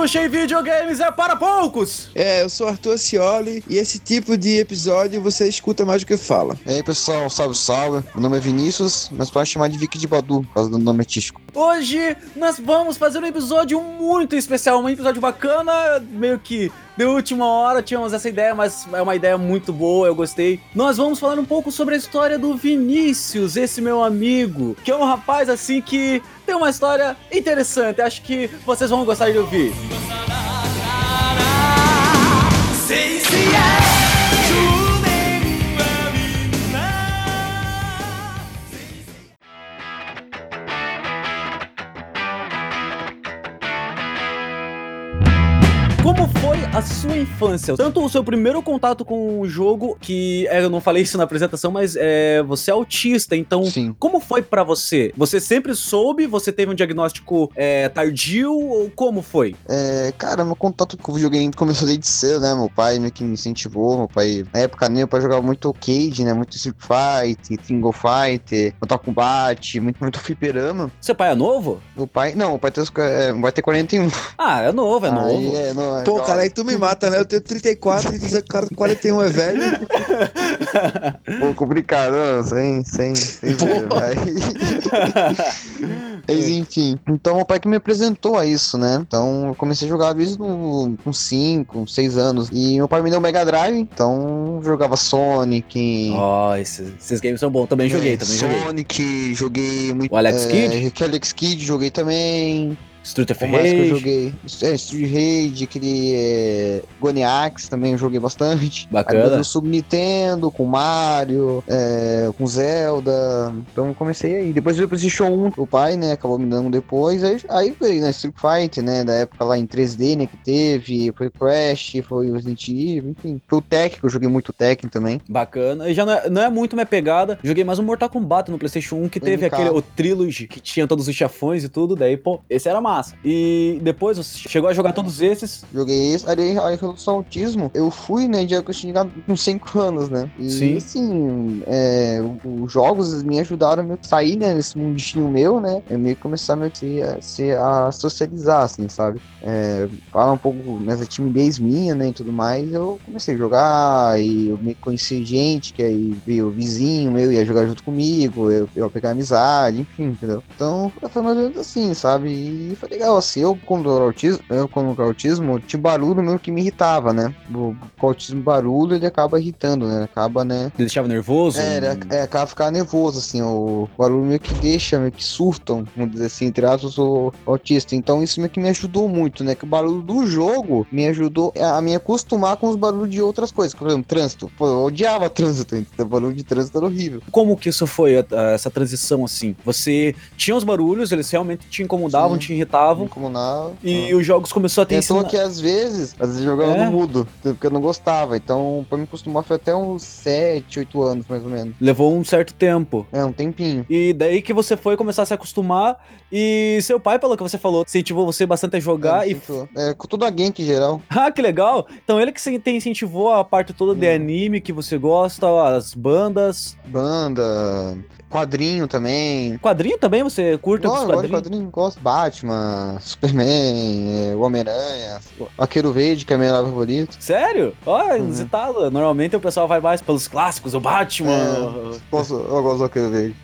Lucas Uzushi e videogames é para poucos! É, eu sou Arthur Cioli e esse tipo de episódio você escuta mais do que fala. E aí pessoal, salve, salve. Meu nome é Vinícius, mas pode chamar de Vicky de Badu, por causa do nome artístico. Hoje nós vamos fazer um episódio muito especial, um episódio bacana, meio que de última hora tínhamos essa ideia, mas é uma ideia muito boa, eu gostei. Nós vamos falar um pouco sobre a história do Vinícius, esse meu amigo, que é um rapaz assim que tem uma história interessante. Acho que vocês vão gostar de ouvir. Sim, sim, é. Como foi a sua infância? Tanto o seu primeiro contato com o jogo, que é, eu não falei isso na apresentação, mas é, você é autista, então Sim. como foi pra você? Você sempre soube? Você teve um diagnóstico é, tardio ou como foi? É, cara, meu contato com o videogame começou desde cedo, né? Meu pai meio que me incentivou. Meu pai, na época, né, meu pai jogava muito arcade, né? Muito Street Fight, Single Fighter, Mortal Kombat, muito, muito fliperama. Seu pai é novo? Meu pai, não, meu pai tem, é, vai ter 41. Ah, é novo, é Aí, novo. é, não, é Pô, cara, aí tu me mata, né? Eu tenho 34 e dizer que o cara com 41 é velho. Pô, complicado, não, sem, sem, sem ver. Mas enfim, então meu pai que me apresentou a isso, né? Então eu comecei a jogar desde com 5, 6 anos. E meu pai me deu o Mega Drive, então eu jogava Sonic. Ó, esses, esses games são bons. Também joguei, é, também joguei. Sonic, joguei muito. O Alex é, Kidd? Alex Kidd, joguei também. Street of mais que eu Rage. joguei? É, Street Rage, aquele é, Goniax também eu joguei bastante. Bacana. Aí Sub Nintendo, com Mario, é, com Zelda. Então eu comecei aí. Depois o PlayStation 1, o pai, né, acabou me dando depois. Aí, aí veio, né, Street Fighter, né, da época lá em 3D, né, que teve. Foi Crash, foi Resident Evil, enfim. Foi o Tekken, que eu joguei muito Tekken também. Bacana. E já não é, não é muito minha pegada. Joguei mais um Mortal Kombat no PlayStation 1 que teve MK. aquele o Trilogy que tinha todos os chefões e tudo. Daí, pô, esse era massa. E depois você chegou a jogar todos esses. Joguei esse. Aí, aí, em relação ao autismo, eu fui, né, de que eu tinha com 5 anos, né? E, Sim. assim, é, os jogos me ajudaram a meio que sair, né, nesse mundinho meu, né? Eu meio que começar meio que a, se- a socializar, assim, sabe? É, falar um pouco nessa timidez minha, né, e tudo mais, eu comecei a jogar e eu meio que conheci gente que aí veio o vizinho meu, ia jogar junto comigo, eu, eu ia pegar amizade, enfim, entendeu? Então, foi mais ou menos assim, sabe? E foi legal, assim, eu quando era autismo, eu quando era autismo, tinha barulho meio que me irritava, né? O, o autismo barulho, ele acaba irritando, né? Acaba, né? Ele deixava nervoso. É, ele é, acaba ficando nervoso, assim, o barulho meio que deixa, meio que surtam, vamos dizer assim, entre aspas, o autista. Então isso meio que me ajudou muito, né? Que o barulho do jogo me ajudou a me acostumar com os barulhos de outras coisas. Por exemplo, trânsito. Pô, eu odiava trânsito, então, o barulho de trânsito era horrível. Como que isso foi, essa transição assim? Você tinha os barulhos, eles realmente te incomodavam, Sim. te irritavam. Como na... E os jogos começou a ter ensina... que às vezes, às vezes jogava É? no mudo, porque eu não gostava. Então, pra me acostumar foi até uns 7, 8 anos, mais ou menos. Levou um certo tempo. É, um tempinho. E daí que você foi começar a se acostumar. E seu pai, pelo que você falou, incentivou você bastante a jogar. é, e é, com toda a game em geral. Ah, que legal! Então ele que se- te incentivou a parte toda de anime que você gosta, as bandas. Banda, quadrinho também. Quadrinho também você curta os eu gosto de quadrinhos? quadrinho, gosto. Batman, Superman, é, Homem-Aranha, o Arqueiro Verde, que é meu favorito. Sério? Ó, Uhum. inusitado. Normalmente o pessoal vai mais pelos clássicos, o Batman. É. Gosto, eu gosto do Arqueiro Verde.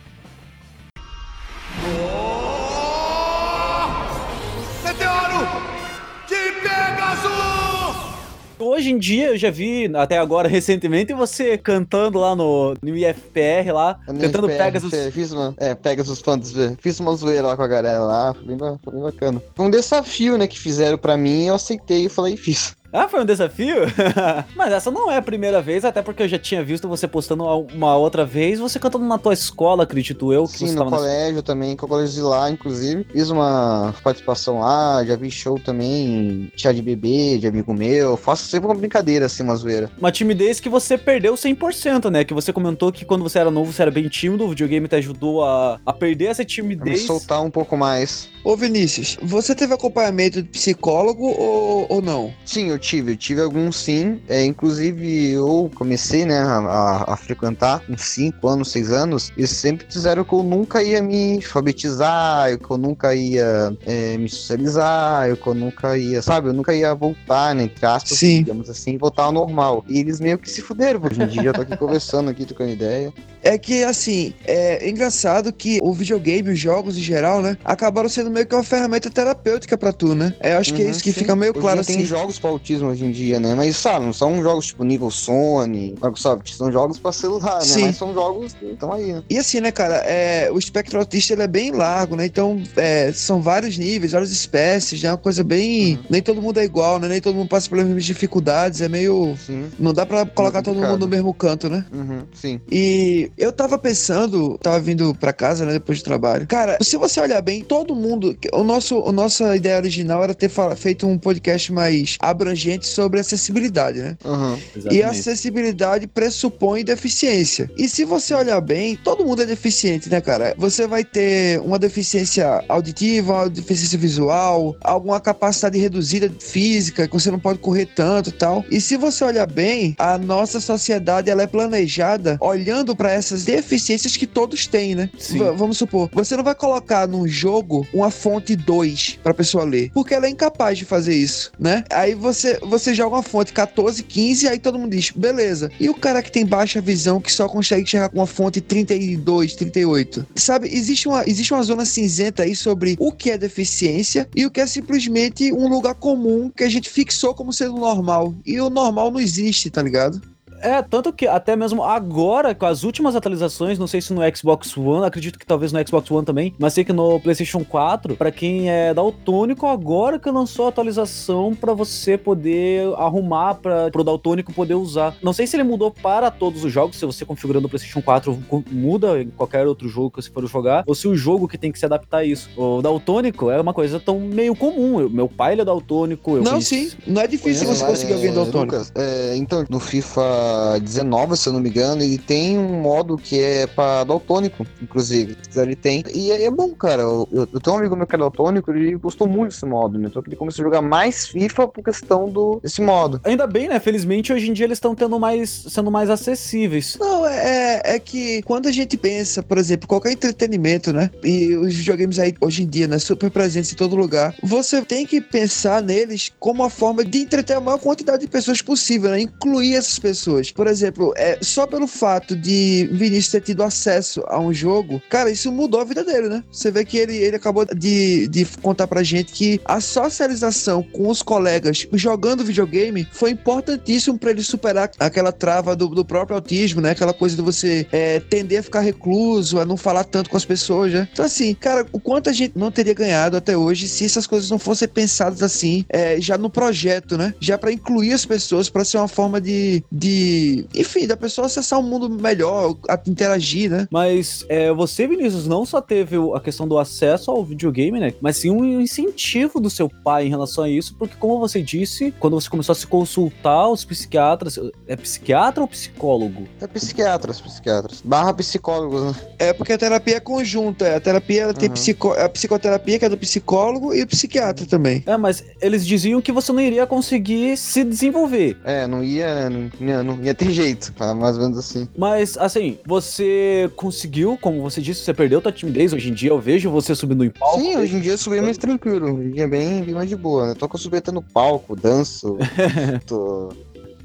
Hoje em dia eu já vi, até agora recentemente, você cantando lá no, no IFPR lá, minha cantando FPR, Pegasus. Fiz uma, é, Pegasus Fantasy. Fiz uma zoeira lá com a galera lá, foi bem, foi bem bacana. Foi um desafio, né, que fizeram pra mim, eu aceitei e falei, fiz. Ah, foi um desafio? Mas essa não é a primeira vez, até porque eu já tinha visto você postando uma outra vez, você cantando na tua escola, acredito eu, que Sim, você no tava na colégio também, com o colégio de lá, inclusive. Fiz uma participação lá, já vi show também, chá de bebê, de amigo meu. Faço sempre uma brincadeira, assim, uma zoeira. uma timidez que você perdeu 100%, né? Que você comentou que quando você era novo você era bem tímido, o videogame te ajudou a, a perder essa Pra me timidez. soltar um pouco mais. Ô Vinícius, você teve acompanhamento de psicólogo ou, ou não? Sim, eu tive, eu tive alguns sim. É, inclusive, eu comecei, né, a, a, frequentar uns 5 anos, 6 anos, e sempre disseram que eu nunca ia me alfabetizar, que eu nunca ia é, me socializar, que eu nunca ia, sabe, eu nunca ia voltar, né, entre aspas, Sim. digamos assim, voltar ao normal. E eles meio que se fuderam, hoje em dia eu tô aqui conversando aqui, trocando ideia. É que, assim, é engraçado que o videogame, os jogos em geral, né, acabaram sendo meio que uma ferramenta terapêutica pra tu, né? É, eu acho que é Uhum, isso que sim. fica meio Hoje claro, assim. Tem jogos pra autismo hoje em dia, né? Mas, sabe, não são jogos tipo nível Sony, Microsoft, são jogos pra celular, né? Sim. Mas são jogos que estão aí, né? E assim, né, cara, é, o espectro autista ele é bem largo, né? Então, é, são vários níveis, várias espécies, né? Uma coisa bem. Uhum. Nem todo mundo é igual, né? Nem todo mundo passa pelas mesmas dificuldades, é meio. Sim. Não dá pra colocar todo mundo no mesmo canto, né? Uhum, sim. E eu tava pensando, tava vindo pra casa, né, depois do trabalho. Cara, se você olhar bem, todo mundo. O nosso, a nossa ideia original era ter feito um podcast mais abrangente sobre acessibilidade, né? Uhum. E a acessibilidade pressupõe deficiência. E se você olhar bem, todo mundo é deficiente, né, cara? Você vai ter uma deficiência auditiva, uma deficiência visual, alguma capacidade reduzida física, que você não pode correr tanto e tal. E se você olhar bem, a nossa sociedade ela é planejada olhando para essas deficiências que todos têm, né? Vamos supor, você não vai colocar num jogo uma fonte 2 pra pessoa ler, porque ela é incapaz de fazer isso, né? Aí você, você joga uma fonte 14, 15, aí todo mundo diz, beleza. E o cara que tem baixa visão, que só consegue enxergar com uma fonte 32, 38? Sabe, existe uma, existe uma zona cinzenta aí sobre o que é deficiência e o que é simplesmente um lugar comum que a gente fixou como sendo normal. E o normal não existe, tá ligado? É, tanto que até mesmo agora, com as últimas atualizações, não sei se no Xbox One, acredito que talvez no Xbox One também, mas sei que no PlayStation 4, pra quem é daltônico, agora que lançou a atualização pra você poder arrumar para pro daltônico poder usar. Não sei se ele mudou para todos os jogos, se você configurando o PlayStation 4 co- muda em qualquer outro jogo que você for jogar, ou se o jogo que tem que se adaptar a isso. O daltônico é uma coisa tão meio comum. Eu- meu pai ele é daltônico, eu não, sim. Não é difícil você conseguir alguém daltônico. É, então, no FIFA 19, se eu não me engano, ele tem um modo que é pra daltônico, inclusive. Ele tem. E é, é bom, cara. Eu, eu, eu tenho um amigo meu que é daltônico, ele gostou muito desse modo, né? Então ele começou a jogar mais FIFA por questão do, desse modo. Ainda bem, né? Felizmente hoje em dia eles estão tendo mais sendo mais acessíveis. Não, é, é que quando a gente pensa, por exemplo, qualquer entretenimento, né? E os videogames aí hoje em dia, né? Super presentes em todo lugar. Você tem que pensar neles como uma forma de entreter a maior quantidade de pessoas possível, né? Incluir essas pessoas. Por exemplo, é, só pelo fato de Vinícius ter tido acesso a um jogo, cara, isso mudou a vida dele, né? Você vê que ele, ele acabou de, de contar pra gente que a socialização com os colegas jogando videogame foi importantíssimo pra ele superar aquela trava do, do próprio autismo, né? Aquela coisa de você é, tender a ficar recluso, a não falar tanto com as pessoas, né? Então, assim, cara, o quanto a gente não teria ganhado até hoje se essas coisas não fossem pensadas assim, é, já no projeto, né? Já pra incluir as pessoas, pra ser uma forma de, de. Enfim, da pessoa acessar um mundo melhor, a- interagir, né? Mas é, você, Vinícius, não só teve a questão do acesso ao videogame, né? Mas sim um incentivo do seu pai em relação a isso, porque como você disse, quando você começou a se consultar os psiquiatras, é psiquiatra ou psicólogo? É psiquiatras, psiquiatras. Barra psicólogos, né? É porque a terapia é conjunta. é. A terapia ela tem Uhum. psico... a psicoterapia, que é do psicólogo, e o psiquiatra também. É, mas eles diziam que você não iria conseguir se desenvolver. É, não ia, não ia, não ia ter jeito, mais ou menos assim. Mas, assim, você conseguiu, como você disse, você perdeu tua timidez. Hoje em dia eu vejo você subindo em palco. Sim, hoje em dia eu subi mais tranquilo, hoje em dia é bem, bem mais de boa, né? Tô com subir até no palco, danço, tô...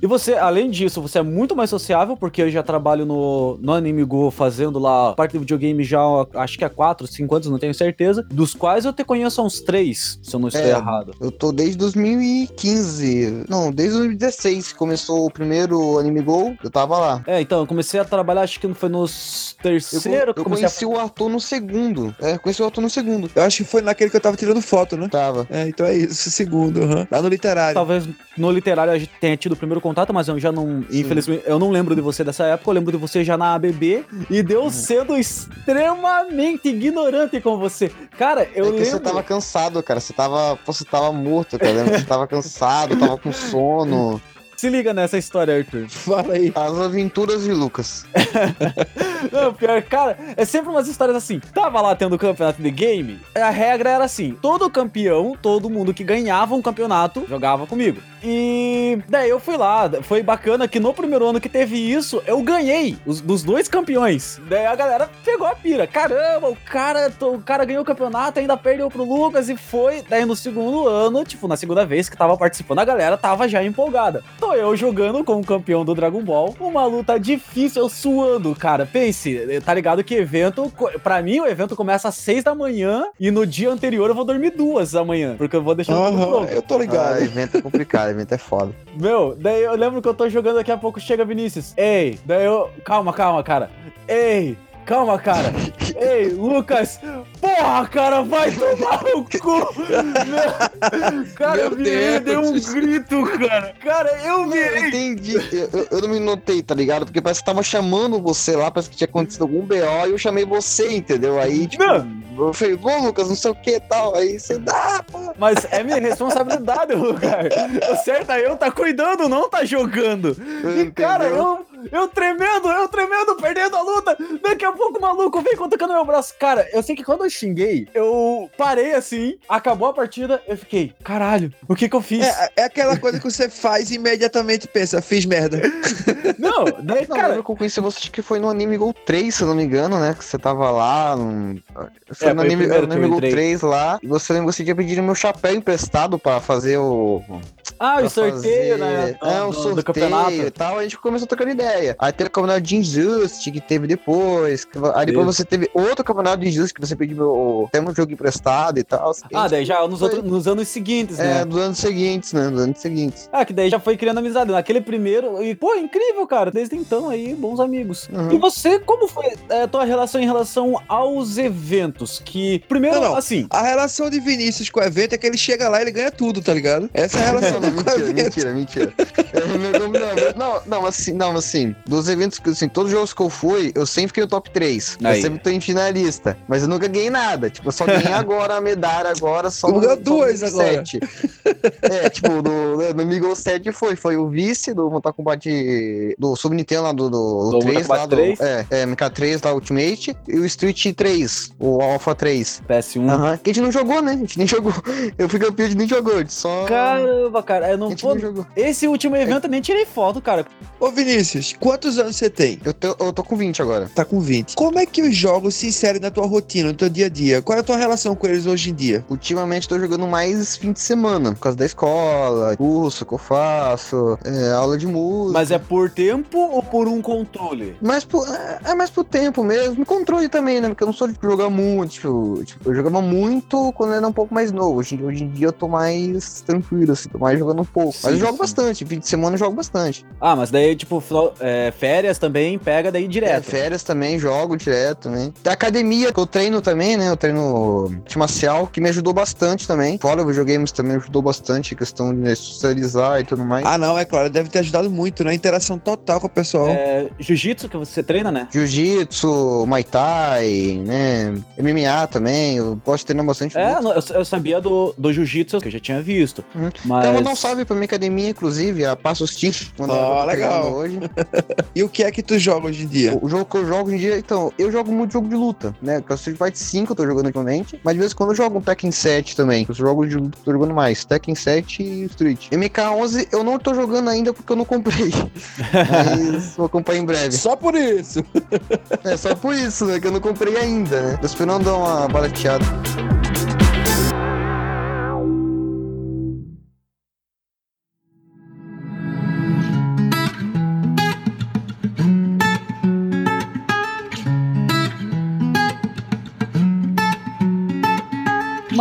E você, além disso, você é muito mais sociável, porque eu já trabalho no, no Anime Go fazendo lá parte do videogame já, acho que há 4, 5 anos, não tenho certeza. Dos quais eu te conheço há uns 3, se eu não estou É. errado. Eu tô desde 2015, não, desde 2016 que começou o primeiro Anime Go, eu tava lá. É, então, eu comecei a trabalhar, acho que foi nos Eu, terceiro eu que eu conheci o Arthur no segundo, é, conheci o Arthur no segundo. Eu acho que foi naquele que eu tava tirando foto, né? Tava. É, então é isso, segundo, aham. Lá no literário. Talvez no literário a gente tenha tido o primeiro contato, mas eu já não. Sim. Infelizmente, eu não lembro de você dessa época. Eu lembro de você já na ABB e deu Uhum. sendo extremamente ignorante com você. Cara, eu é que lembro. você tava cansado, cara. Você tava, você tava morto, cara. Lembra? Você tava cansado, tava com sono. Se liga nessa história, Arthur. Fala aí. As aventuras de Lucas. Não, pior, cara, é sempre umas histórias assim. Tava lá tendo o campeonato de game, a regra era assim: todo campeão, todo mundo que ganhava um campeonato, jogava comigo. E daí eu fui lá, foi bacana que no primeiro ano que teve isso, eu ganhei os, dos dois campeões. Daí a galera pegou a pira. Caramba, o cara, o cara ganhou o campeonato, ainda perdeu pro Lucas e foi. Daí no segundo ano, tipo, na segunda vez que tava participando, a galera tava já empolgada. Tô eu jogando como campeão do Dragon Ball, uma luta difícil, eu suando, cara. Pense, tá ligado que evento, pra mim o evento começa às seis da manhã e no dia anterior eu vou dormir duas da manhã, porque eu vou deixar tudo Aham, pronto. eu tô ligado. Ah, evento é complicado, evento é foda. Meu, daí eu lembro que eu tô jogando daqui a pouco chega Vinícius. Ei, daí eu. Calma, calma, cara. Ei, calma, cara. Ei, Lucas. Porra, cara, vai tomar o cu. Cara, Meu eu virei, dei um grito, cara. Cara, eu Eu virei. entendi. Eu, eu- eu não me notei, tá ligado? Porque parece que tava chamando você lá, parece que tinha acontecido algum BO e eu chamei você, entendeu? Aí, tipo, eu falei, ô Lucas, não sei o que tal. Aí você dá, pô. Mas é minha responsabilidade, Lucas. O certo é eu tá cuidando, não tá jogando. E, cara, eu, eu tremendo, eu tremendo, perdendo a luta. Daqui a pouco o maluco vem cutucando meu braço. Cara, eu sei que quando eu xinguei, eu parei assim, acabou a partida, eu fiquei, caralho, o que que eu fiz? É, é aquela coisa que você faz e imediatamente pensa, fiz merda. Não, daí, Não, cara, eu conheci você, acho que foi no Anime Go 3, se eu não me engano, né? Que você tava lá. num- Foi É, no Anime, no Anime Go entrei. 3 lá. E você lembra que você tinha pedido meu chapéu emprestado pra fazer o. ah, pra o sorteio, né? fazer- É, do- o do sorteio campeonato. e tal. A gente começou trocando ideia. Aí teve o campeonato de Injustice que teve depois. Aí depois Isso. você teve outro campeonato de Injustice que você pediu. Até um jogo emprestado e tal. Ah, daí já nos, Foi- outros, nos anos seguintes, É, né? dos anos seguintes, né? Dos anos seguintes. Ah, que daí já foi criando amizade. Naquele primeiro. E, pô, incrível, cara. Desde então aí, bons amigos. Uhum. E você, como foi é, a tua relação em relação aos eventos? Que, primeiro, Não, não. assim. A relação de Vinícius com o evento é que ele chega lá e ele ganha tudo, tá ligado? Essa é a relação Não, dele com o mentira, mentira, mentira. É, não, não, não, não, assim, não, assim, dos eventos que, assim, todos os jogos que eu fui, eu sempre fiquei no top 3. Aí. Eu sempre tô em finalista. Mas eu nunca ganhei nada. Tipo, eu só ganhei agora a medalha, agora só no, ganhou só no duas agora. 7. É, tipo, no, no Amigo 7 foi, foi o vice do Mortal Kombat do Super Nintendo lá, do, do, Do 3 Mortal lá, do, 3. é, é, MK3 lá, Ultimate, e o Street 3, o Alpha 3. PS1. Aham, que a gente não jogou, né? A gente nem jogou. Eu fui campeão, a gente nem jogou, a gente só... Caramba, cara. Eu a não gente pô, nem jogou. Esse último evento eu nem tirei foto, cara. Ô Vinícius, quantos anos você tem? Eu, tô- eu tô com 20 agora. Tá com 20. Como é que os jogos se inserem na tua rotina, no teu dia a dia? Qual é a tua relação com eles hoje em dia? Ultimamente tô jogando mais fim de semana, por causa da escola, curso que eu faço, é, aula de música. Mas é por tempo ou por um controle? Mas por- é, é mais pro tempo mesmo. Controle também, né? Porque eu não sou de jogar muito. Tipo, tipo, eu jogava muito quando eu era um pouco mais novo. Hoje, em- hoje em dia eu tô mais tranquilo, assim, tô mais jogando um pouco. Mas eu Sim, jogo sim. bastante. Fim de semana eu jogo bastante. Ah, mas daí, tipo, final- é, férias também pega daí É, direto. férias também, jogo direto, né? Da academia que eu treino também, né? Eu treino arte marcial, que me ajudou bastante também. Fora o videogames também ajudou bastante, a questão de socializar e tudo mais. Ah, não, é claro, deve ter ajudado muito, né? Interação total com o pessoal. É, Jiu-jitsu que você treina, né? Jiu-jitsu, Muay Thai, né? MMA também, eu gosto de treinar bastante. É, não, eu, eu sabia do, do jiu-jitsu, que eu já tinha visto. Uhum. Mas. Então, um salve pra minha academia, inclusive, a Passos Team. quando eu Ah, tô legal. Hoje. E o que é que tu joga hoje em dia? O jogo que eu jogo hoje em dia, então, eu jogo muito jogo de luta, né? Que é o Street Fighter 5 eu tô jogando ultimamente, mas de vez em quando eu jogo um Tekken 7 também, que eu jogo de luta que eu tô jogando mais, Tekken 7 e Street. MK11 eu não tô jogando ainda porque eu não comprei, mas vou comprar em breve. Só por isso. É só por isso, né? Que eu não comprei ainda, né? Tô esperando dar uma barateada.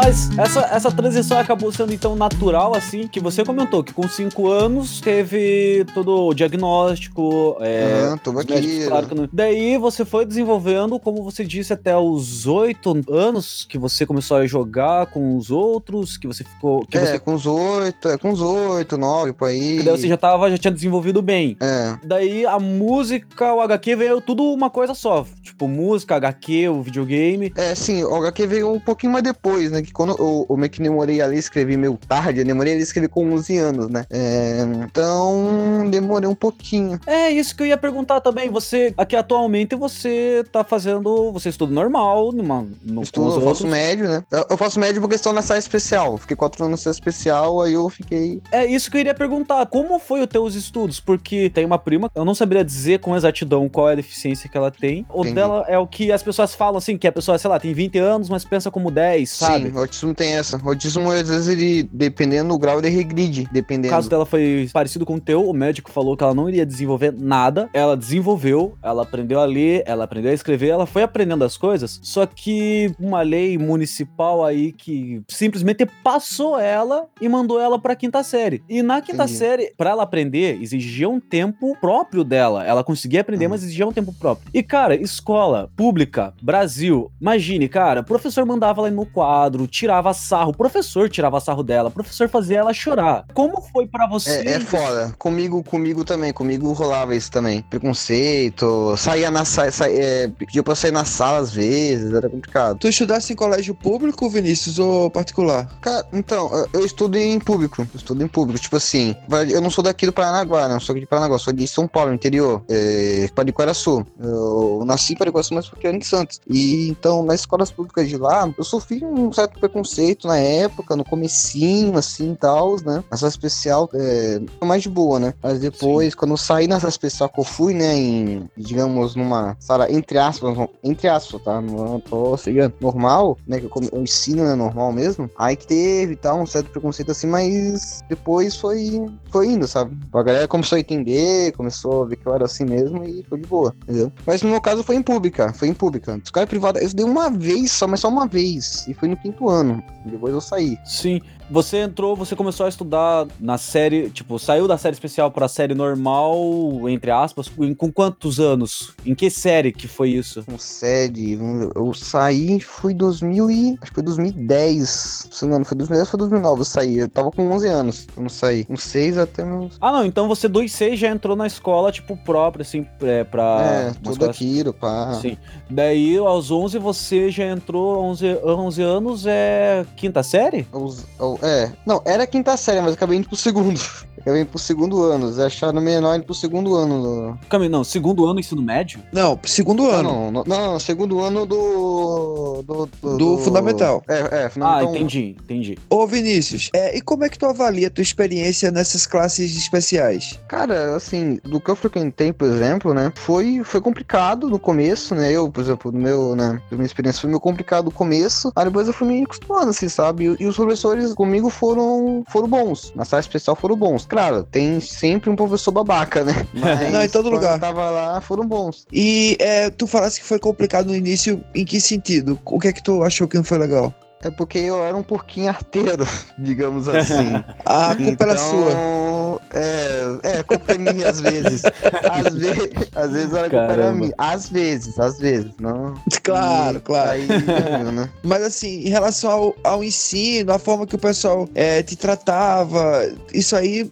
Mas essa, essa transição acabou sendo então natural, assim, que você comentou que com cinco anos teve todo o diagnóstico. É, Ah, médicos aqui. que não- Daí você foi desenvolvendo, como você disse, até os oito anos que você começou a jogar com os outros, que você ficou. Que É, você, com os oito, é, com os oito, nove, por aí. daí você já tava, já tinha desenvolvido bem. É, Daí a música, o HQ veio tudo uma coisa só. Tipo, música, HQ, o videogame. é, sim, o HQ veio um pouquinho mais depois, né? Que quando eu, eu meio que demorei ali a escrever meio tarde, eu demorei ali a escrever com 11 anos, né? É, então, demorei um pouquinho. É isso que eu ia perguntar também. Você, aqui atualmente, você tá fazendo. Você estuda normal, numa, no, Estudo, eu faço médio, né? Eu, eu faço médio porque estou na sala especial. Fiquei quatro anos na sala especial, aí eu fiquei. É isso que eu iria perguntar. Como foi os teus estudos? Porque tem uma prima, eu não saberia dizer com exatidão qual é a deficiência que ela tem. O Entendi. dela é o que as pessoas falam assim, que a pessoa, sei lá, tem 20 anos, mas pensa como 10, sabe? Sim, o autismo tem essa. O autismo, às vezes, ele, dependendo do grau, ele regride, O dependendo. caso dela foi parecido com o teu, o médico falou que ela não iria desenvolver nada. Ela desenvolveu, ela aprendeu a ler, ela aprendeu a escrever, ela foi aprendendo as coisas. Só que uma lei municipal aí que simplesmente passou ela e mandou ela pra quinta série. E na quinta Entendi. série, pra ela aprender, exigia um tempo próprio dela. Ela conseguia aprender, Uhum. mas exigia um tempo próprio. E cara, escola pública, Brasil, imagine, cara, o professor mandava ela no quadro, tirava sarro, o professor tirava sarro dela, o professor fazia ela chorar. Como foi pra você? É, é foda. Comigo, comigo também. Comigo rolava isso também. Preconceito. Saía na sala. Sa, é, pedia pra eu sair na sala às vezes. Era complicado. Tu estudasse em colégio público, Vinícius, ou particular? Cara, então, eu- estudo em público. Eu estudo em público. Tipo assim, eu não sou daqui do Paranaguá, né? Eu sou aqui de Paranaguá. Sou de São Paulo, interior. É, Pariquaraçu. Eu nasci em Pariquaraçu, mas porque eu era em Santos. E então, nas escolas públicas de lá, eu sofri um certo preconceito na época, no comecinho, assim, e tal, né? Sala especial, é, mais de boa, né? Mas depois, quando eu saí na sala especial que eu fui, né, em, digamos, numa sala, entre aspas, entre aspas, tá? Não tô seguindo normal, né? Que eu, ensino, né, normal mesmo. Aí que teve, tal, um certo preconceito assim, mas depois foi, foi indo, sabe? A galera começou a entender, começou a ver que eu era assim mesmo e foi de boa, entendeu? Mas no meu caso foi em pública, foi em pública. Escola privada, eu estudei uma vez só, mas só uma vez. E foi no quinto ano. Depois eu saí. Sim, você entrou, você começou a estudar na série, tipo, saiu da série especial pra série normal, entre aspas, com, com quantos anos? Em que série que foi isso? Com sede, eu saí, foi 2000 e... Acho que foi 2010. Se não, foi 2010 foi 2009 eu saí. Eu tava com 11 anos quando saí. Com 6 até meus... Ah, não, então você dos seis já entrou na escola, tipo, própria, assim, é, pra... é, tudo aquilo, pá. Sim. Daí, aos 11, você já entrou, 11, 11 anos, é quinta série? Os- é, não, era a quinta série, mas acabei indo pro segundo. Acabei indo pro segundo ano. Eles acharam menor indo pro segundo ano. Do... Calma aí, não, segundo ano, ensino médio? Não, segundo ano. não, não, não, segundo ano do. Do, Do fundamental. É, é, Ah, fundamental. um. entendi, entendi. Ô, Vinícius, é, e como é que tu avalia a tua experiência nessas classes especiais? Cara, assim, do que eu frequentei, por exemplo, né? Foi, foi complicado no começo, né? Eu, por exemplo, no meu, né? Da minha experiência foi meio complicado no começo. Aí depois eu fui me acostumando, assim, sabe? E, e os professores comigo foram, foram bons. Na sala especial foram bons. Claro, tem sempre um professor babaca, né? Mas Não, em todo lugar. tava lá, foram bons. E é, tu falasse que foi complicado no início, em que sentido? O que é que tu achou que não foi legal? É porque eu era um pouquinho arteiro, digamos assim. A culpa era sua. Então, É, é, culpa é minha às vezes. Às vezes, às vezes a culpa era minha. Às vezes, às vezes. Não. Claro, E claro. Aí, né? Mas assim, em relação ao, ao ensino, a forma que o pessoal é, te tratava, isso aí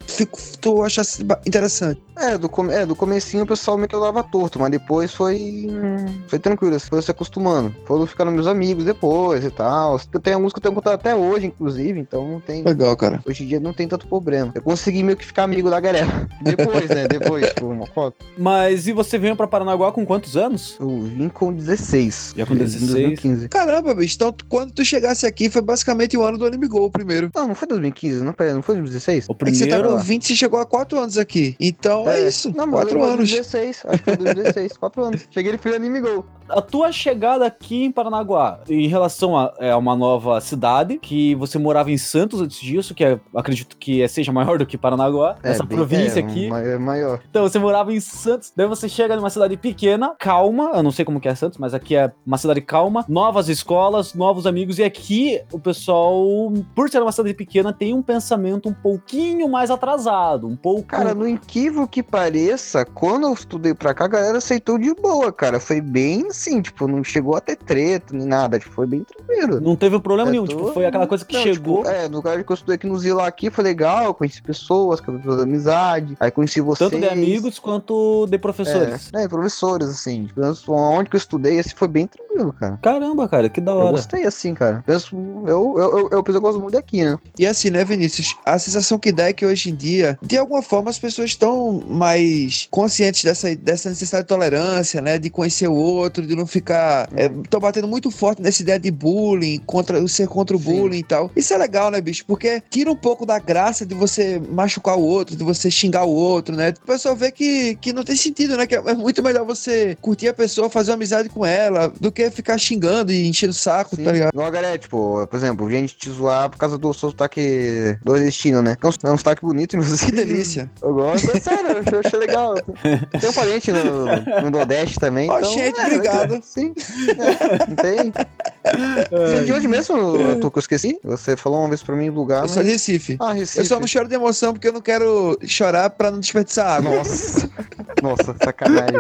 tu achasse interessante. É, do, come- é, do comecinho o pessoal meio que eu dava torto, mas depois foi. hum, Foi tranquilo, assim, foi se acostumando. Foram ficando meus amigos depois e tal. Eu tenho alguns que eu tenho contato até hoje, inclusive, então não tem. Legal, cara. Hoje em dia não tem tanto problema. Eu consegui meio que ficar amigo da galera. Depois, né? Depois, tipo, uma foto. Mas e você veio pra Paranaguá com quantos anos? Eu vim com 16. Já com Em 16? 2015. Caramba, bicho, então quando tu chegasse aqui foi basicamente o ano do Anime Go primeiro. Não, não foi 2015, não, pera, não foi 2016? O É que você tá primeiro. com 20 você chegou há 4 anos aqui. Então é, isso, Não, mas 4 foi anos. 2016, acho que foi 2016, 4 anos. Cheguei ele foi Anime Go. A tua chegada aqui em Paranaguá, em relação a, é, uma nova cidade, que você morava em Santos antes disso, que é- acredito que é- seja maior do que Paranaguá, essa bem- província é, aqui. É maior. Então você morava em Santos, daí você chega numa cidade pequena, calma, eu não sei como que é Santos, mas aqui é uma cidade calma, novas escolas, novos amigos, e aqui o pessoal, por ser uma cidade pequena, tem um pensamento um pouquinho mais atrasado, um pouco... Cara, no equívoco que pareça, quando eu estudei pra cá, a galera aceitou de boa, cara. Foi bem assim, tipo, não chegou a ter treta nem nada, tipo, foi bem tranquilo. Não teve problema É, nenhum, tô- tipo, foi aquela coisa que Não, chegou. tipo, é, no lugar que eu estudei aqui no Zila aqui, foi legal, conheci pessoas, que eu amizade, aí conheci vocês. Tanto de amigos quanto de professores. É, é, professores, assim. Tipo, onde que eu estudei, assim, foi bem tranquilo, cara. Caramba, cara, que da Eu hora. gostei, assim, cara. Penso, eu, eu, eu, eu, eu gosto muito daqui, né? E assim, né, Vinícius? A sensação que dá é que hoje em dia, de alguma forma, as pessoas estão mais conscientes dessa, dessa necessidade de tolerância, né? De conhecer o outro, de não ficar. Estão batendo muito forte nessa ideia de bullying, contra, o ser contra o Sim. bullying e tal. Isso é legal, né, bicho? Porque tira um pouco da graça de você machucar o outro, de você xingar o outro, né? O pessoal vê que, que não tem sentido, né? Que é muito melhor você curtir a pessoa, fazer uma amizade com ela, do que ficar xingando e enchendo o saco, Sim. tá ligado? Igual a galera, tipo, por exemplo, gente te zoar por causa do seu sotaque nordestino, né? É um, é um sotaque bonito, Que inclusive. delícia. Eu gosto, é sério, eu achei- eu achei legal. Tem um parente no, no Nordeste também. Ó, então, gente, é, obrigado. Sim. É, não tem. Você é de onde mesmo, tu que eu esqueci? Você falou uma vez pra mim o lugar. Eu sou de mas... Recife. Ah, Recife. Eu só não choro de emoção porque eu não quero chorar pra não desperdiçar água. Nossa. Nossa, sacanagem.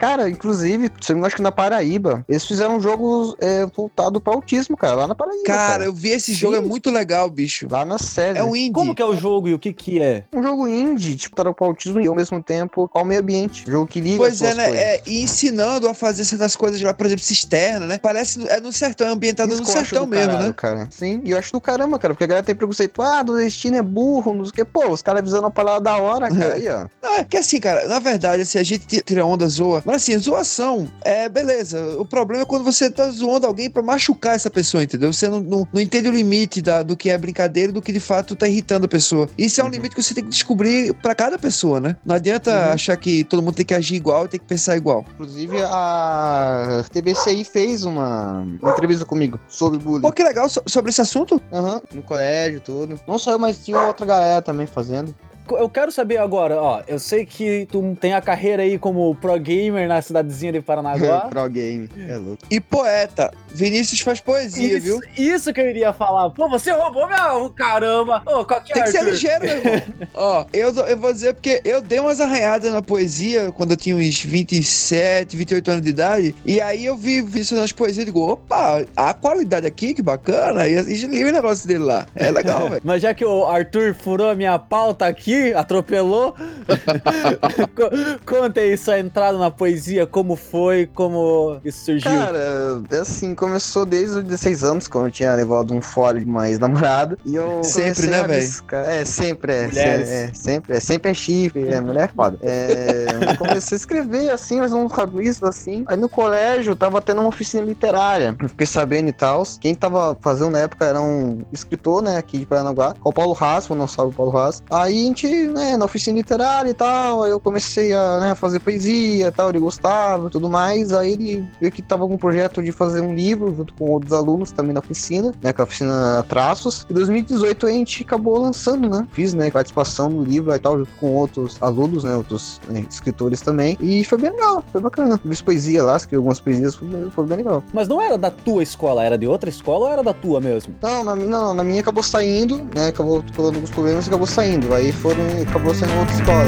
Cara, inclusive, se eu não acho que na Paraíba, eles fizeram um jogo é, voltado pra autismo, cara, lá na Paraíba. Cara, eu vi esse jogo, é muito legal, bicho. Lá na série. É um indie. Como que é o jogo e o que que é? Um jogo indie, tipo, para o autismo e ao mesmo tempo ao meio ambiente. Jogo que liga Pois as é, duas né? coisas. É, e ensinando a fazer certas coisas lá, por exemplo, cisterna, né? Parece é no sertão, é ambientado Isso no sertão mesmo, caralho, né? Cara. Sim, e eu acho do caramba, cara, porque a galera tem preconceito. Ah, do destino é burro, não sei o que. Pô, os caras avisando a palavra da hora, cara. Aí, ó. Não, é que assim, cara, na verdade, assim, a gente tira onda, zoa. Mas assim, zoação é beleza. O problema é quando você tá zoando alguém pra machucar essa pessoa, entendeu? Você não, não, não entende o limite da, do que é brincadeira e do que de fato tá irritando a pessoa. Isso é um Uhum. limite que você tem que descobrir pra cada pessoa, né? Não adianta Uhum. achar que todo mundo tem que agir igual e tem que pensar igual. Inclusive, a TBCI fez uma entrevista comigo sobre bullying. Pô, que legal so- sobre esse assunto. Aham, no colégio, tudo. Não só eu, mas tinha outra galera também fazendo. Eu quero saber agora, ó, eu sei que tu tem a carreira aí como pro gamer na cidadezinha de Paranaguá. Pro game. É louco. E poeta. Vinícius faz poesia, Isso, viu? isso que eu iria falar. Pô, você roubou meu caramba. Ô, qual que é, Tem que ser ligeiro, meu irmão. Ó, eu, eu vou dizer porque eu dei umas arranhadas na poesia quando eu tinha uns 27, 28 anos de idade. E aí eu vi Vinícius nas poesias e digo, opa, a qualidade aqui, que bacana. E, e li o negócio dele lá. É legal, velho. Mas já que o Arthur furou a minha pauta aqui, atropelou, co- conta aí sua entrada na poesia, como foi, como isso surgiu. Cara, é assim, começou desde os 16 anos, quando eu tinha levado um fora de uma ex-namorada. E eu Sempre, né, velho? É, sempre é. É, é, sempre, é sempre é chifre, é mulher é foda. É, eu comecei a escrever assim, mas uns rabiscos assim. Aí no colégio tava tendo uma oficina literária. Eu fiquei sabendo e tal. Quem tava fazendo na época era um escritor, né, aqui de Paranaguá, é o Paulo Haas, não salve o Paulo Haas. Aí a gente, né, na oficina literária e tal, aí eu comecei a né, fazer poesia e tal, ele gostava e tudo mais. Aí ele viu que tava com um projeto de fazer um livro junto com outros alunos também na oficina, né, é a oficina Traços. Em 2018 a gente acabou lançando, né, fiz, né, participação no livro e tal, junto com outros alunos, né, outros né, escritores também. E foi bem legal, foi bacana. Fiz poesia lá, escrevi algumas poesias, foi, bem- foi bem legal. Mas não era da tua escola, era de outra escola ou era da tua mesmo? Não, na, não, na minha acabou saindo, né, acabou falando alguns problemas e acabou saindo. Aí foram, acabou sendo outra escola.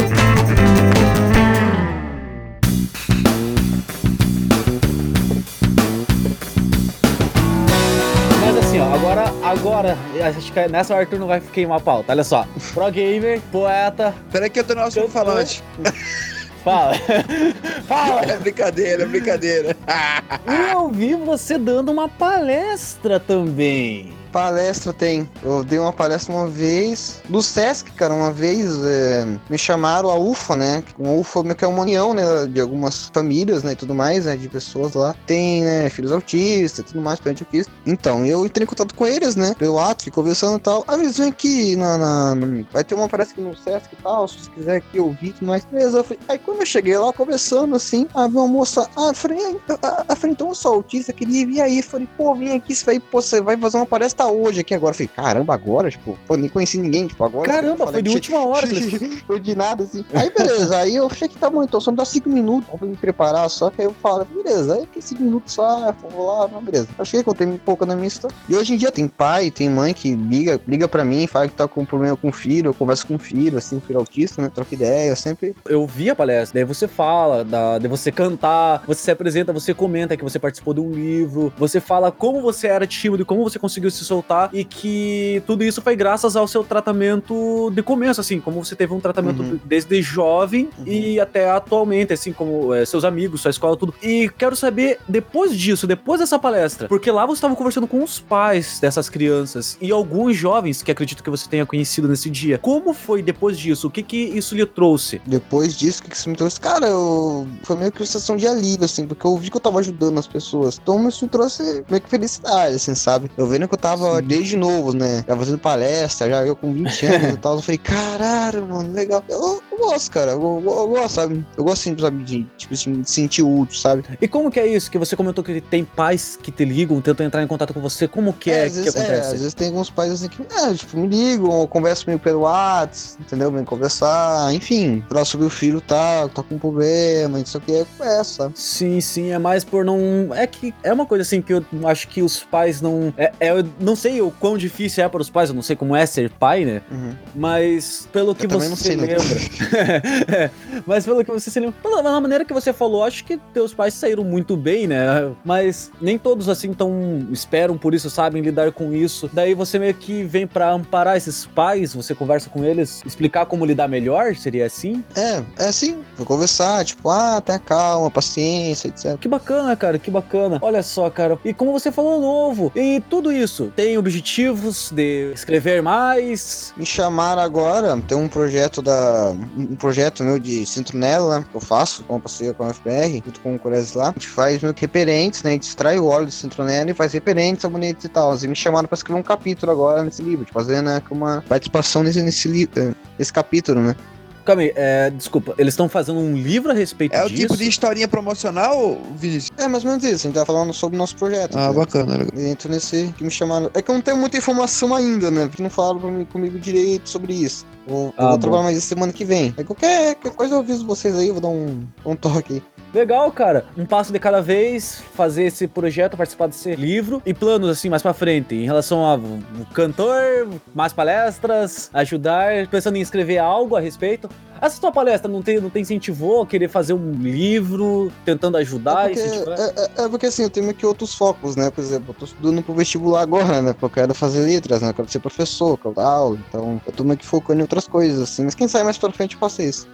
Mas assim, ó, agora, agora, acho que nessa o Arthur não vai queimar a pauta. Olha só, pro gamer, poeta, Peraí que eu tô no tô- falante. fala. fala! É brincadeira, é brincadeira. E eu vi você dando uma palestra também. Palestra tem. Eu dei uma palestra uma vez do Sesc, cara. Uma vez é, me chamaram a UFA, né? Uma UFA meio que é uma união, né? De algumas famílias, né? E tudo mais, né? De pessoas lá. Tem, né? Filhos autistas tudo mais, parente autista. Então, eu entrei em contato com eles, né? Pelo ato, conversando e tal. Aí eles vêm aqui na, na- na- Vai ter uma palestra aqui no Sesc e tal. Se você quiser aqui ouvir tudo mais. Beleza. Eu falei, aí quando eu cheguei lá conversando assim, aí veio uma moça. Ah, eu falei, ah, ah, ah, falei, então eu sou autista, queria vir aí. Eu falei, pô, vim aqui, você vai, pô, você vai fazer uma palestra tá hoje aqui agora? Eu falei, caramba, agora? Tipo, pô, nem conheci ninguém, tipo, agora. Caramba, foi de última hora. foi de nada, assim. Aí, beleza, aí eu achei que tá bom, então só me dá cinco minutos pra me preparar, só que aí eu falo, beleza, aí que cinco minutos só, vou lá, não, beleza. Achei que eu tenho um pouco na minha história. E hoje em dia tem pai, tem mãe que liga, liga pra mim, fala que tá com problema com o filho, eu converso com o filho, assim, filho autista, né, troca ideia, eu sempre... Eu vi a palestra, daí você fala, da, de você cantar, você se apresenta, você comenta que você participou de um livro, você fala como você era tímido e como você conseguiu se soltar e que tudo isso foi graças ao seu tratamento de começo, assim, como você teve um tratamento uhum. desde jovem uhum. e até atualmente, assim, como é, seus amigos, sua escola, tudo. E quero saber, depois disso, depois dessa palestra, porque lá você estava conversando com os pais dessas crianças e alguns jovens que acredito que você tenha conhecido nesse dia. Como foi depois disso? O que que isso lhe trouxe? Depois disso, o que, que isso me trouxe? Cara, eu... foi meio que uma sensação de alívio, assim, porque eu vi que eu tava ajudando as pessoas. Então isso me trouxe meio que felicidade, assim, sabe? Eu vendo que eu tava Sim. desde novo, né? Já fazendo palestra, já eu com 20 anos e tal. Eu falei, caralho, mano, legal. Eu, eu gosto, cara. Eu, eu, eu, gosto, sabe? Eu gosto, sempre, sabe, de, tipo assim, de sentir útil, sabe? E como que é isso? Que você comentou que tem pais que te ligam, tentam entrar em contato com você. Como que é, é que vezes, acontece? É, às vezes tem alguns pais assim que, é, tipo, me ligam, conversam comigo pelo WhatsApp, entendeu? Vem conversar, enfim. Falar sobre o filho tá, tá com um problema, isso aqui é conversa. Sim, sim, é mais por não. É que é uma coisa assim que eu acho que os pais não. É, é, eu não sei o quão difícil é para os pais, eu não sei como é ser pai, né? Uhum. Mas pelo que eu você lembra. mas pelo que você se lembra. Da maneira que você falou, acho que teus pais saíram muito bem, né? Mas nem todos assim tão esperam por isso, sabem lidar com isso. Daí você meio que vem para amparar esses pais, você conversa com eles, explicar como lidar melhor, seria assim? É, é assim, vou conversar, tipo, ah, tenha calma, paciência, etc. Que bacana, cara, que bacana. Olha só, cara, e como você falou novo, e tudo isso, tem objetivos de escrever mais? Me chamaram agora, tem um projeto da, um projeto meu de Cintronella, que eu faço, com parceria com a FBR, junto com o Cores lá, a gente faz meio que referentes, né, a gente extrai o óleo de Cintronella e faz referentes, sabonetes e tal, e me chamaram pra escrever um capítulo agora nesse livro, de fazer, né, uma participação nesse, nesse, eh, nesse capítulo, né. Calma aí, é, desculpa, eles estão fazendo um livro a respeito é disso? É o tipo de historinha promocional, Vinícius? É mais ou menos isso, a gente tá falando sobre o nosso projeto. Ah, bacana. Legal. Dentro nesse que me chamaram. É que eu não tenho muita informação ainda, né? Porque não falaram comigo direito sobre isso. Vou, ah, vou trabalhar mais semana que vem. É qualquer, qualquer coisa eu aviso vocês aí, vou dar um, um toque. Legal, cara. Um passo de cada vez, fazer esse projeto, participar desse livro e planos assim mais para frente em relação a cantor, mais palestras, ajudar, pensando em escrever algo a respeito. Essa tua palestra não tem, não tem incentivou a querer fazer um livro, tentando ajudar? É porque, é, é, é porque assim, eu tenho aqui outros focos, né? Por exemplo, eu tô estudando pro vestibular agora, né? Porque eu quero fazer letras, né? Eu quero ser professor, quero dar aula. Então, eu tô meio que focando em outras coisas, assim. Mas quem sabe mais pra frente eu faço isso.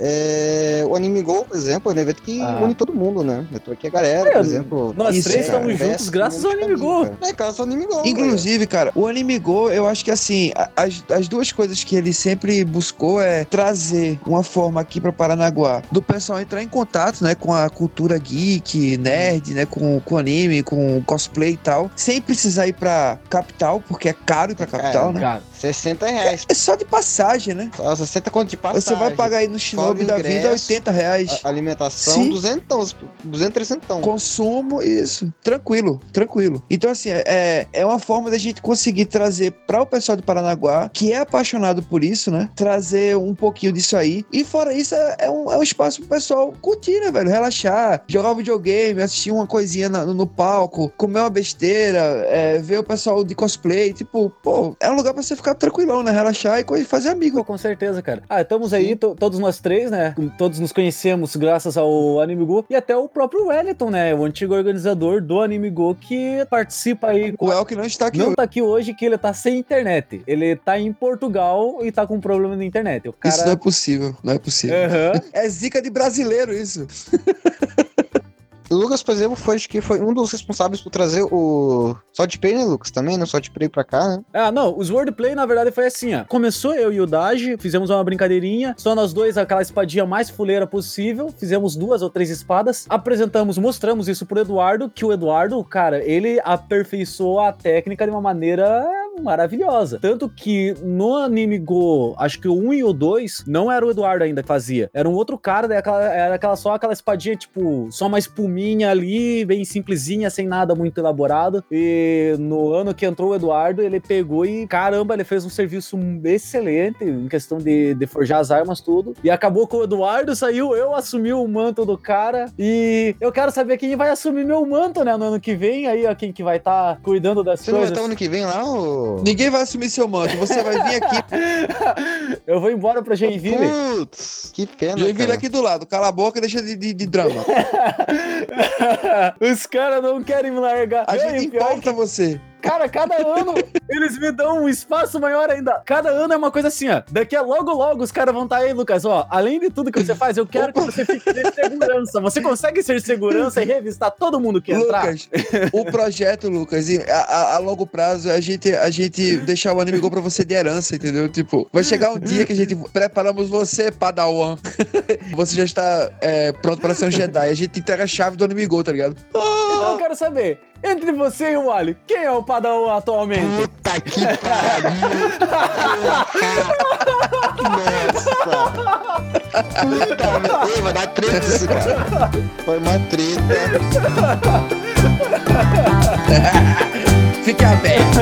É, o Anime Go, por exemplo, é um evento que ah. une todo mundo, né? Eu tô aqui a galera, é, por exemplo. Nós isso, três estamos juntos graças ao Anime Go. É, graças ao Anime Go. Inclusive, cara, o Anime Go, eu acho que assim, as, as duas coisas que ele sempre buscou é trazer uma forma aqui para Paranaguá do pessoal entrar em contato, né, com a cultura geek, nerd, né, com, com anime, com cosplay e tal, sem precisar ir pra capital, porque é caro ir pra capital, é, né? Cara. 60 reais. É, é, só de passagem, né? Só 60 conto de passagem. Você vai pagar aí no Shinobi da vida 80 reais. Alimentação, Sim. 200, 200, 300. Consumo, isso. Tranquilo, tranquilo. Então, assim, é, é uma forma da gente conseguir trazer para o pessoal de Paranaguá, que é apaixonado por isso, né? Trazer um pouquinho disso aí. E fora isso, é, é um, é um espaço pro pessoal curtir, né, velho? Relaxar, jogar videogame, assistir uma coisinha no, no palco, comer uma besteira, é, ver o pessoal de cosplay. Tipo, pô, é um lugar pra você ficar ficar tranquilão, né? Relaxar e fazer amigo. Pô, com certeza, cara. Ah, estamos aí, todos nós três, né? Todos nos conhecemos graças ao Anime Go e até o próprio Wellington, né? O antigo organizador do Anime Go que participa aí. O El que não está aqui Não hoje. tá aqui hoje, que ele tá sem internet. Ele tá em Portugal e tá com problema na internet. O cara... Isso não é possível, não é possível. Uhum. é zica de brasileiro isso. O Lucas, por exemplo, foi, acho que foi um dos responsáveis por trazer o Play, né, Lucas? Também, né? Play pra cá, né? Ah, não. Os Wordplay, na verdade, foi assim, ó. Começou eu e o Daji, fizemos uma brincadeirinha, só nós dois, aquela espadinha mais fuleira possível, fizemos duas ou três espadas, apresentamos, mostramos isso pro Eduardo, que o Eduardo, cara, ele aperfeiçoou a técnica de uma maneira maravilhosa. Tanto que no anime Go, acho que o 1 e o 2 não era o Eduardo ainda que fazia. Era um outro cara, era aquela, só aquela espadinha, tipo, só uma espuminha ali, bem simplesinha, sem nada muito elaborado. E no ano que entrou o Eduardo, ele pegou e, caramba, ele fez um serviço excelente em questão de, de forjar as armas, tudo. E acabou com o Eduardo, saiu, eu assumi o manto do cara. E eu quero saber quem vai assumir meu manto, né, no ano que vem. Aí, ó, quem que vai estar tá cuidando das Você coisas. não vai estar ano que vem lá, ô? Ninguém vai assumir seu manto, você vai vir aqui. eu vou embora pra Joinville. Putz, que pena, Joinville cara. aqui do lado, cala a boca e deixa de, de, de drama. Os caras não querem me largar. A gente é importa você. Cara, cada ano eles me dão um espaço maior ainda. Cada ano é uma coisa assim, ó. Daqui a logo, logo os caras vão estar aí, Lucas. Ó, além de tudo que você faz, eu quero que você fique de segurança. Você consegue ser segurança e revistar todo mundo que entrar? Lucas, o projeto, Lucas, e a, a- a longo prazo, a gente, a gente deixar o anime pra você de herança, entendeu? Tipo, vai chegar um dia que a gente preparamos você, Padawan. Você já está é, pronto para ser um Jedi. A gente entrega a chave do anime tá ligado? Então eu quero saber, entre você e o Wally, quem é o Padawan atualmente? Puta que pariu! Nossa! Puta merda! Vai dar treta isso, cara! Foi uma treta! Fique aberto.